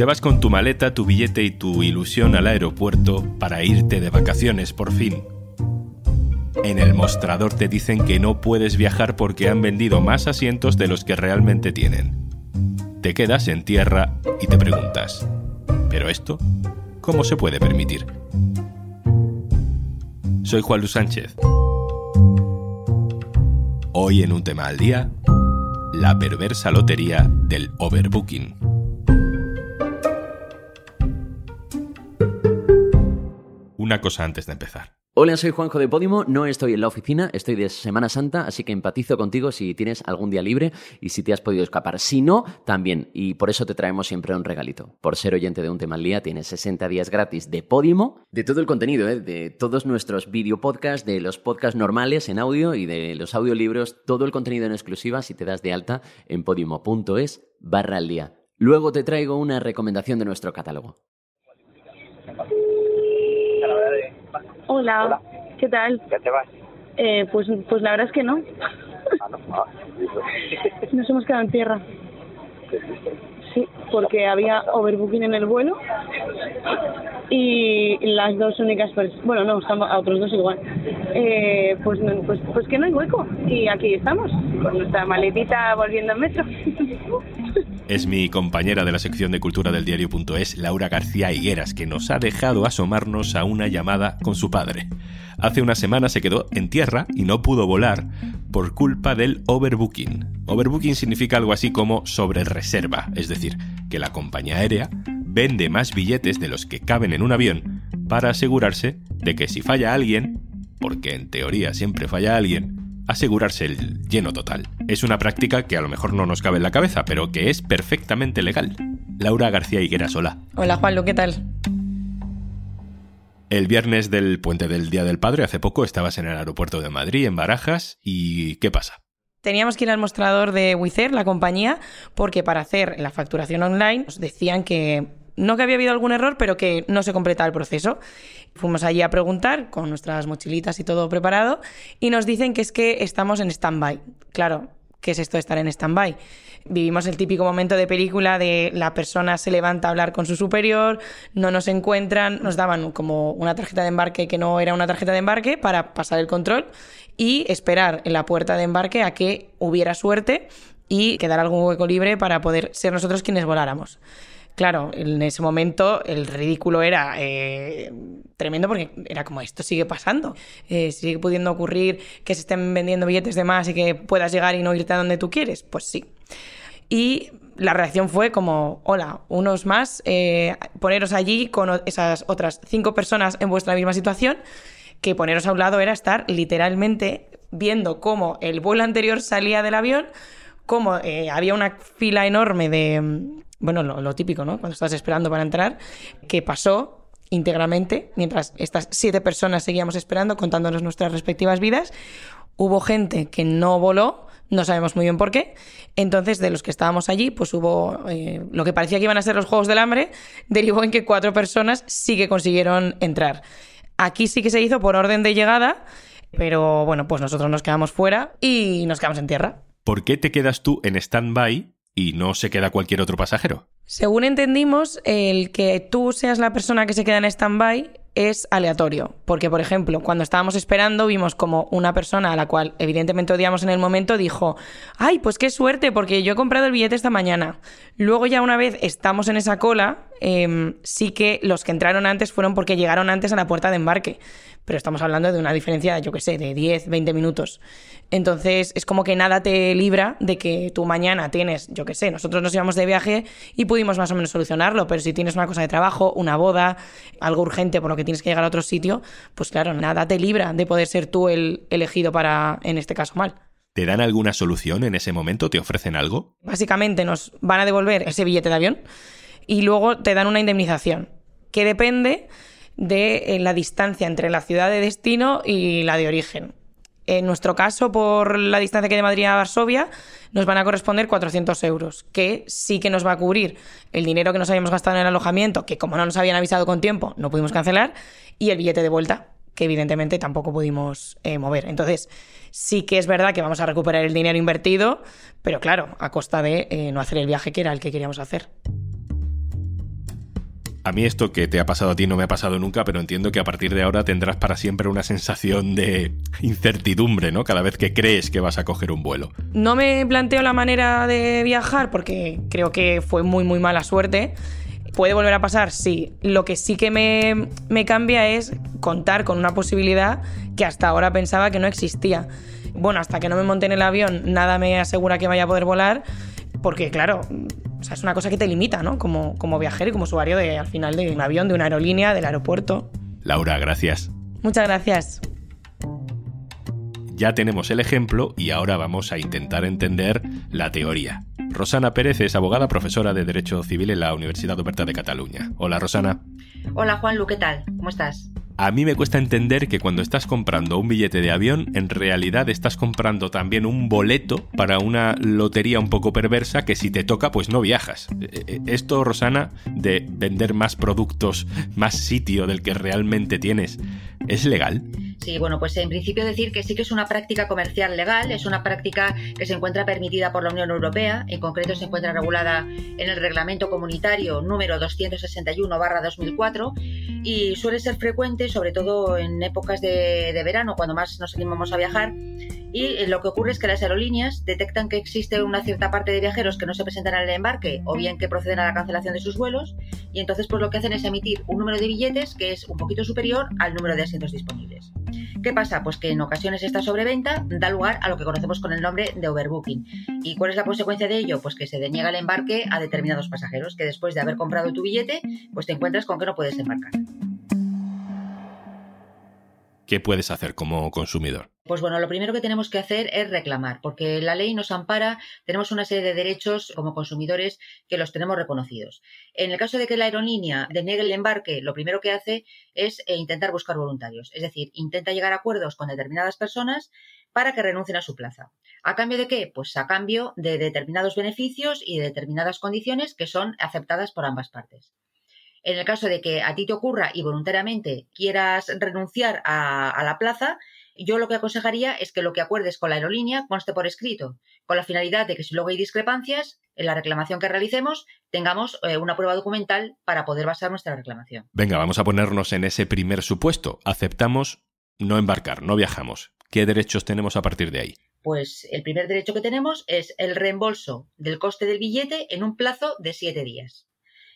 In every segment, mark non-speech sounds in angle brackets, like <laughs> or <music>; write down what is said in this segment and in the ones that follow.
Te vas con tu maleta, tu billete y tu ilusión al aeropuerto para irte de vacaciones por fin. En el mostrador te dicen que no puedes viajar porque han vendido más asientos de los que realmente tienen. Te quedas en tierra y te preguntas, ¿pero esto cómo se puede permitir? Soy Juan Luis Sánchez. Hoy en un tema al día, la perversa lotería del overbooking. Una cosa antes de empezar. Hola, soy Juanjo de Podimo, no estoy en la oficina, estoy de Semana Santa, así que empatizo contigo si tienes algún día libre y si te has podido escapar. Si no, también, y por eso te traemos siempre un regalito. Por ser oyente de un tema al día, tienes 60 días gratis de Podimo, de todo el contenido, ¿eh? de todos nuestros video podcasts, de los podcasts normales en audio y de los audiolibros, todo el contenido en exclusiva si te das de alta en podimo.es barra al día. Luego te traigo una recomendación de nuestro catálogo. Hola, ¿qué tal? ¿Ya te vas? Eh, pues, pues la verdad es que no. Ah, no. Ah. <laughs> Nos hemos quedado en tierra. Sí, porque había overbooking en el vuelo y las dos únicas personas, bueno, no, estamos a otros dos igual, eh, pues, no- pues, pues que no hay hueco y aquí estamos, con nuestra maletita volviendo en metro. <laughs> Es mi compañera de la sección de cultura del diario.es, Laura García Higueras, que nos ha dejado asomarnos a una llamada con su padre. Hace una semana se quedó en tierra y no pudo volar por culpa del overbooking. Overbooking significa algo así como sobre reserva, es decir, que la compañía aérea vende más billetes de los que caben en un avión para asegurarse de que si falla alguien, porque en teoría siempre falla alguien, asegurarse el lleno total. Es una práctica que a lo mejor no nos cabe en la cabeza, pero que es perfectamente legal. Laura García Higueras, hola. Hola Juanlu, ¿qué tal? El viernes del puente del Día del Padre, hace poco, estabas en el aeropuerto de Madrid, en Barajas, y ¿qué pasa? Teníamos que ir al mostrador de Wizz Air, la compañía, porque para hacer la facturación online nos decían que no que había habido algún error, pero que no se completaba el proceso. Fuimos allí a preguntar con nuestras mochilitas y todo preparado y nos dicen que es que estamos en stand-by. Claro, ¿qué es esto de estar en stand-by? Vivimos el típico momento de película de la persona se levanta a hablar con su superior, no nos encuentran, nos daban como una tarjeta de embarque que no era una tarjeta de embarque para pasar el control y esperar en la puerta de embarque a que hubiera suerte y quedar algún hueco libre para poder ser nosotros quienes voláramos. Claro, en ese momento el ridículo era eh, tremendo porque era como esto sigue pasando, Eh, sigue pudiendo ocurrir que se estén vendiendo billetes de más y que puedas llegar y no irte a donde tú quieres, pues sí. Y la reacción fue como, hola, unos más, eh, poneros allí con esas otras cinco personas en vuestra misma situación, que poneros a un lado era estar literalmente viendo cómo el vuelo anterior salía del avión, cómo eh, había una fila enorme de, mm, bueno, lo, lo típico, ¿no? Cuando estás esperando para entrar, que pasó íntegramente, mientras estas siete personas seguíamos esperando, contándonos nuestras respectivas vidas. Hubo gente que no voló, no sabemos muy bien por qué. Entonces, de los que estábamos allí, pues hubo eh, lo que parecía que iban a ser los Juegos del Hambre, derivó en que cuatro personas sí que consiguieron entrar. Aquí sí que se hizo por orden de llegada, pero bueno, pues nosotros nos quedamos fuera y nos quedamos en tierra. ¿Por qué te quedas tú en stand-by y no se queda cualquier otro pasajero? Según entendimos, el que tú seas la persona que se queda en stand-by es aleatorio. Porque, por ejemplo, cuando estábamos esperando, vimos como una persona a la cual evidentemente odiamos en el momento dijo: ¡Ay, pues qué suerte! Porque yo he comprado el billete esta mañana. Luego, ya una vez estamos en esa cola, em, sí que los que entraron antes fueron porque llegaron antes a la puerta de embarque. Pero estamos hablando de una diferencia, yo qué sé, de 10, 20 minutos. Entonces, es como que nada te libra de que tú mañana tienes, yo qué sé, nosotros nos íbamos de viaje y pudimos más o menos solucionarlo, pero si tienes una cosa de trabajo, una boda, algo urgente por lo que tienes que llegar a otro sitio, pues claro, nada te libra de poder ser tú el elegido para, en este caso, mal. ¿Te dan alguna solución en ese momento? ¿Te ofrecen algo? Básicamente nos van a devolver ese billete de avión y luego te dan una indemnización, que depende de eh, la distancia entre la ciudad de destino y la de origen. En nuestro caso, por la distancia que hay de Madrid a Varsovia, nos van a corresponder 400 euros, que sí que nos va a cubrir el dinero que nos habíamos gastado en el alojamiento, que como no nos habían avisado con tiempo, no pudimos cancelar, y el billete de vuelta, que evidentemente tampoco pudimos eh, mover. Entonces, sí que es verdad que vamos a recuperar el dinero invertido, pero claro, a costa de eh, no hacer el viaje que era el que queríamos hacer. A mí esto que te ha pasado a ti no me ha pasado nunca, pero entiendo que a partir de ahora tendrás para siempre una sensación de incertidumbre, ¿no? Cada vez que crees que vas a coger un vuelo. No me planteo la manera de viajar porque creo que fue muy, muy mala suerte. ¿Puede volver a pasar? Sí. Lo que sí que me, me cambia es contar con una posibilidad que hasta ahora pensaba que no existía. Bueno, hasta que no me monte en el avión, nada me asegura que vaya a poder volar, porque claro, o sea, es una cosa que te limita, ¿no? Como, como viajero y como usuario de, al final de un avión, de una aerolínea, del aeropuerto. Laura, gracias. Muchas gracias. Ya tenemos el ejemplo y ahora vamos a intentar entender la teoría. Rosana Pérez es abogada profesora de Derecho Civil en la Universidad Oberta de Cataluña. Hola, Rosana. Hola, Juanlu, ¿qué tal? ¿Cómo estás? A mí me cuesta entender que cuando estás comprando un billete de avión, en realidad estás comprando también un boleto para una lotería un poco perversa que si te toca, pues no viajas. E, e, esto, Rosana, de vender más productos, más sitio del que realmente tienes, ¿es legal? Sí, bueno, pues en principio decir que sí que es una práctica comercial legal, es una práctica que se encuentra permitida por la Unión Europea, en concreto se encuentra regulada en el Reglamento Comunitario número 261-2004 y suele ser frecuente, sobre todo en épocas de, verano, cuando más nos animamos a viajar, y eh, lo que ocurre es que las aerolíneas detectan que existe una cierta parte de viajeros que no se presentan al embarque o bien que proceden a la cancelación de sus vuelos y entonces pues lo que hacen es emitir un número de billetes que es un poquito superior al número de asientos disponibles. ¿Qué pasa? Pues que en ocasiones esta sobreventa da lugar a lo que conocemos con el nombre de overbooking. ¿Y cuál es la consecuencia de ello? Pues que se deniega el embarque a determinados pasajeros que después de haber comprado tu billete pues te encuentras con que no puedes embarcar. ¿Qué puedes hacer como consumidor? Pues bueno, lo primero que tenemos que hacer es reclamar, porque la ley nos ampara, tenemos una serie de derechos como consumidores que los tenemos reconocidos. En el caso de que la aerolínea deniegue el embarque, lo primero que hace es eh, intentar buscar voluntarios, es decir, intenta llegar a acuerdos con determinadas personas para que renuncien a su plaza. ¿A cambio de qué? Pues a cambio de determinados beneficios y de determinadas condiciones que son aceptadas por ambas partes. En el caso de que a ti te ocurra y voluntariamente quieras renunciar a, la plaza, yo lo que aconsejaría es que lo que acuerdes con la aerolínea conste por escrito, con la finalidad de que si luego hay discrepancias en la reclamación que realicemos, tengamos eh, una prueba documental para poder basar nuestra reclamación. Venga, vamos a ponernos en ese primer supuesto. Aceptamos no embarcar, no viajamos. ¿Qué derechos tenemos a partir de ahí? Pues el primer derecho que tenemos es el reembolso del coste del billete en un plazo de siete días.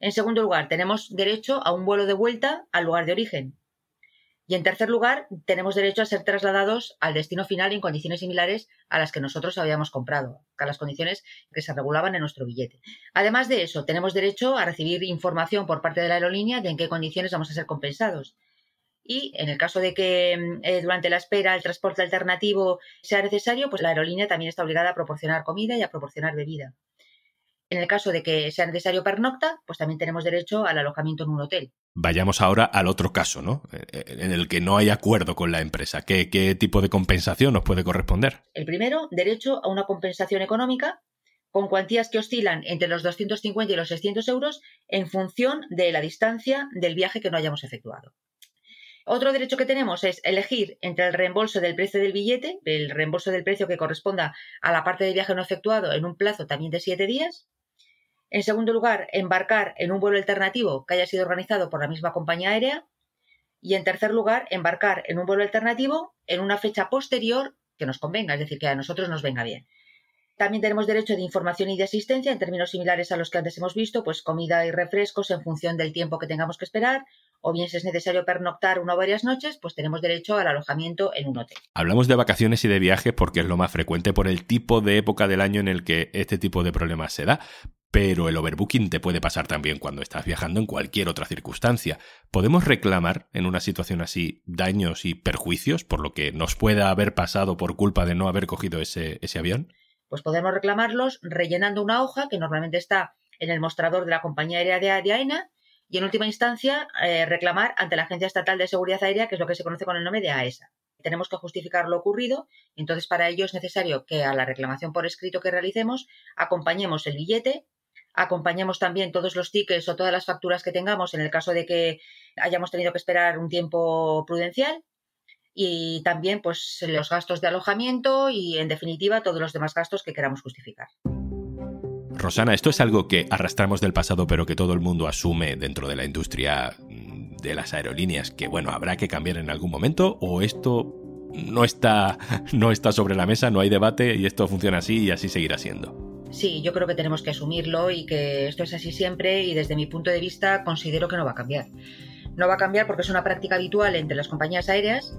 En segundo lugar, tenemos derecho a un vuelo de vuelta al lugar de origen. Y en tercer lugar, tenemos derecho a ser trasladados al destino final en condiciones similares a las que nosotros habíamos comprado, a las condiciones que se regulaban en nuestro billete. Además de eso, tenemos derecho a recibir información por parte de la aerolínea de en qué condiciones vamos a ser compensados. Y en el caso de que eh, durante la espera el transporte alternativo sea necesario, pues la aerolínea también está obligada a proporcionar comida y a proporcionar bebida. En el caso de que sea necesario pernocta, pues también tenemos derecho al alojamiento en un hotel. Vayamos ahora al otro caso, ¿no? Eh, eh, en el que no hay acuerdo con la empresa. ¿Qué, tipo de compensación nos puede corresponder? El primero, derecho a una compensación económica con cuantías que oscilan entre los 250 y los 600 euros en función de la distancia del viaje que no hayamos efectuado. Otro derecho que tenemos es elegir entre el reembolso del precio del billete, el reembolso del precio que corresponda a la parte de viaje no efectuado en un plazo también de siete días, en segundo lugar, embarcar en un vuelo alternativo que haya sido organizado por la misma compañía aérea. Y en tercer lugar, embarcar en un vuelo alternativo en una fecha posterior que nos convenga, es decir, que a nosotros nos venga bien. También tenemos derecho de información y de asistencia en términos similares a los que antes hemos visto, pues comida y refrescos en función del tiempo que tengamos que esperar, o bien si es necesario pernoctar una o varias noches, pues tenemos derecho al alojamiento en un hotel. Hablamos de vacaciones y de viajes porque es lo más frecuente por el tipo de época del año en el que este tipo de problemas se da, pero el overbooking te puede pasar también cuando estás viajando en cualquier otra circunstancia. ¿Podemos reclamar en una situación así daños y perjuicios por lo que nos pueda haber pasado por culpa de no haber cogido ese, avión? Pues podemos reclamarlos rellenando una hoja que normalmente está en el mostrador de la compañía aérea de, AENA y en última instancia eh, reclamar ante la Agencia Estatal de Seguridad Aérea, que es lo que se conoce con el nombre de AESA. E Tenemos que justificar lo ocurrido, entonces para ello es necesario que a la reclamación por escrito que realicemos acompañemos el billete acompañemos también todos los tickets o todas las facturas que tengamos en el caso de que hayamos tenido que esperar un tiempo prudencial y también pues los gastos de alojamiento y en definitiva todos los demás gastos que queramos justificar. Rosana, esto es algo que arrastramos del pasado, pero que todo el mundo asume dentro de la industria mm, de las aerolíneas, que bueno, habrá que cambiar en algún momento, o esto no está, <laughs> no está sobre la mesa, no hay debate y esto funciona así y así seguirá siendo. Sí, yo creo que tenemos que asumirlo y que esto es así siempre y desde mi punto de vista considero que no va a cambiar. No va a cambiar porque es una práctica habitual entre las compañías aéreas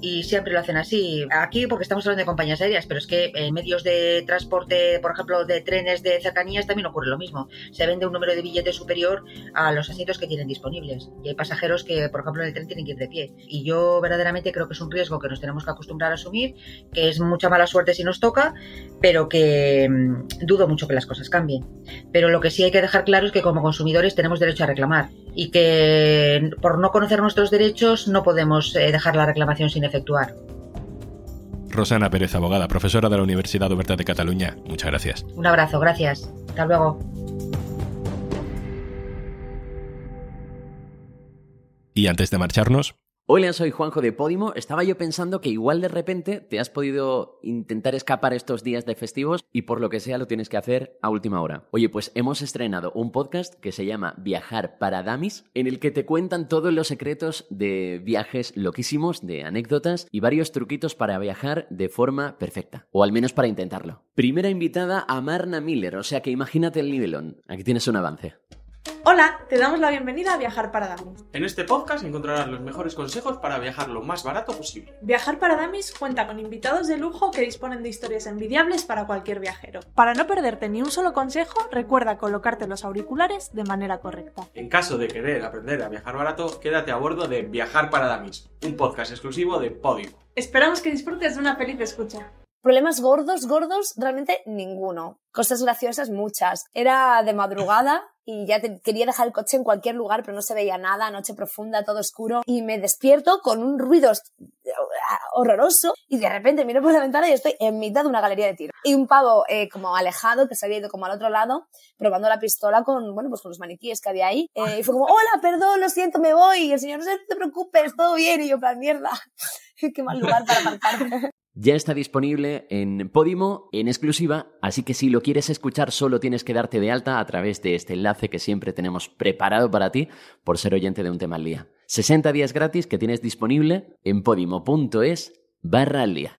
y siempre lo hacen así. Aquí porque estamos hablando de compañías aéreas, pero es que en medios de transporte, por ejemplo, de trenes de cercanías también ocurre lo mismo. Se vende un número de billetes superior a los asientos que tienen disponibles. Y hay pasajeros que, por ejemplo, en el tren tienen que ir de pie. Y yo verdaderamente creo que es un riesgo que nos tenemos que acostumbrar a asumir, que es mucha mala suerte si nos toca, pero que mm, dudo mucho que las cosas cambien. Pero lo que sí hay que dejar claro es que como consumidores tenemos derecho a reclamar y que por no conocer nuestros derechos no podemos eh, dejar la reclamación sin efectuar. Rosana Pérez, abogada, profesora de la Universidad Oberta de Cataluña. Muchas gracias. Un abrazo, gracias. Hasta luego. Y antes de marcharnos, Hola, soy Juanjo de Podimo. Estaba yo pensando que igual de repente te has podido intentar escapar estos días de festivos y por lo que sea lo tienes que hacer a última hora. Oye, pues hemos estrenado un podcast que se llama Viajar para Damis, en el que te cuentan todos los secretos de viajes loquísimos, de anécdotas y varios truquitos para viajar de forma perfecta, o al menos para intentarlo. Primera invitada a Marna Miller, o sea que imagínate el nivelón. Aquí tienes un avance. Hola, te damos la bienvenida a Viajar para Damis. En este podcast encontrarás los mejores consejos para viajar lo más barato posible. Viajar para Damis cuenta con invitados de lujo que disponen de historias envidiables para cualquier viajero. Para no perderte ni un solo consejo, recuerda colocarte los auriculares de manera correcta. En caso de querer aprender a viajar barato, quédate a bordo de Viajar para Damis, un podcast exclusivo de Podio. Esperamos que disfrutes de una feliz escucha. Problemas gordos, gordos, realmente ninguno. Cosas graciosas, muchas. Era de madrugada y ya quería dejar el coche en cualquier lugar, pero no se veía nada, noche profunda, todo oscuro. Y me despierto con un ruido horroroso y de repente miro por la ventana y estoy en mitad de una galería de tiro. Y un pavo eh, como alejado que se había ido como al otro lado probando la pistola con, bueno, pues con los maniquíes que había ahí. Eh, y fue como, hola, perdón, lo siento, me voy. Y el señor, no te preocupes, todo bien. Y yo, plan, mierda. <laughs> Qué mal lugar para aparcar. Ya está disponible en Podimo en exclusiva, así que si lo quieres escuchar solo tienes que darte de alta a través de este enlace que siempre tenemos preparado para ti por ser oyente de un tema al día. 60 días gratis que tienes disponible en podimo.es barra al día.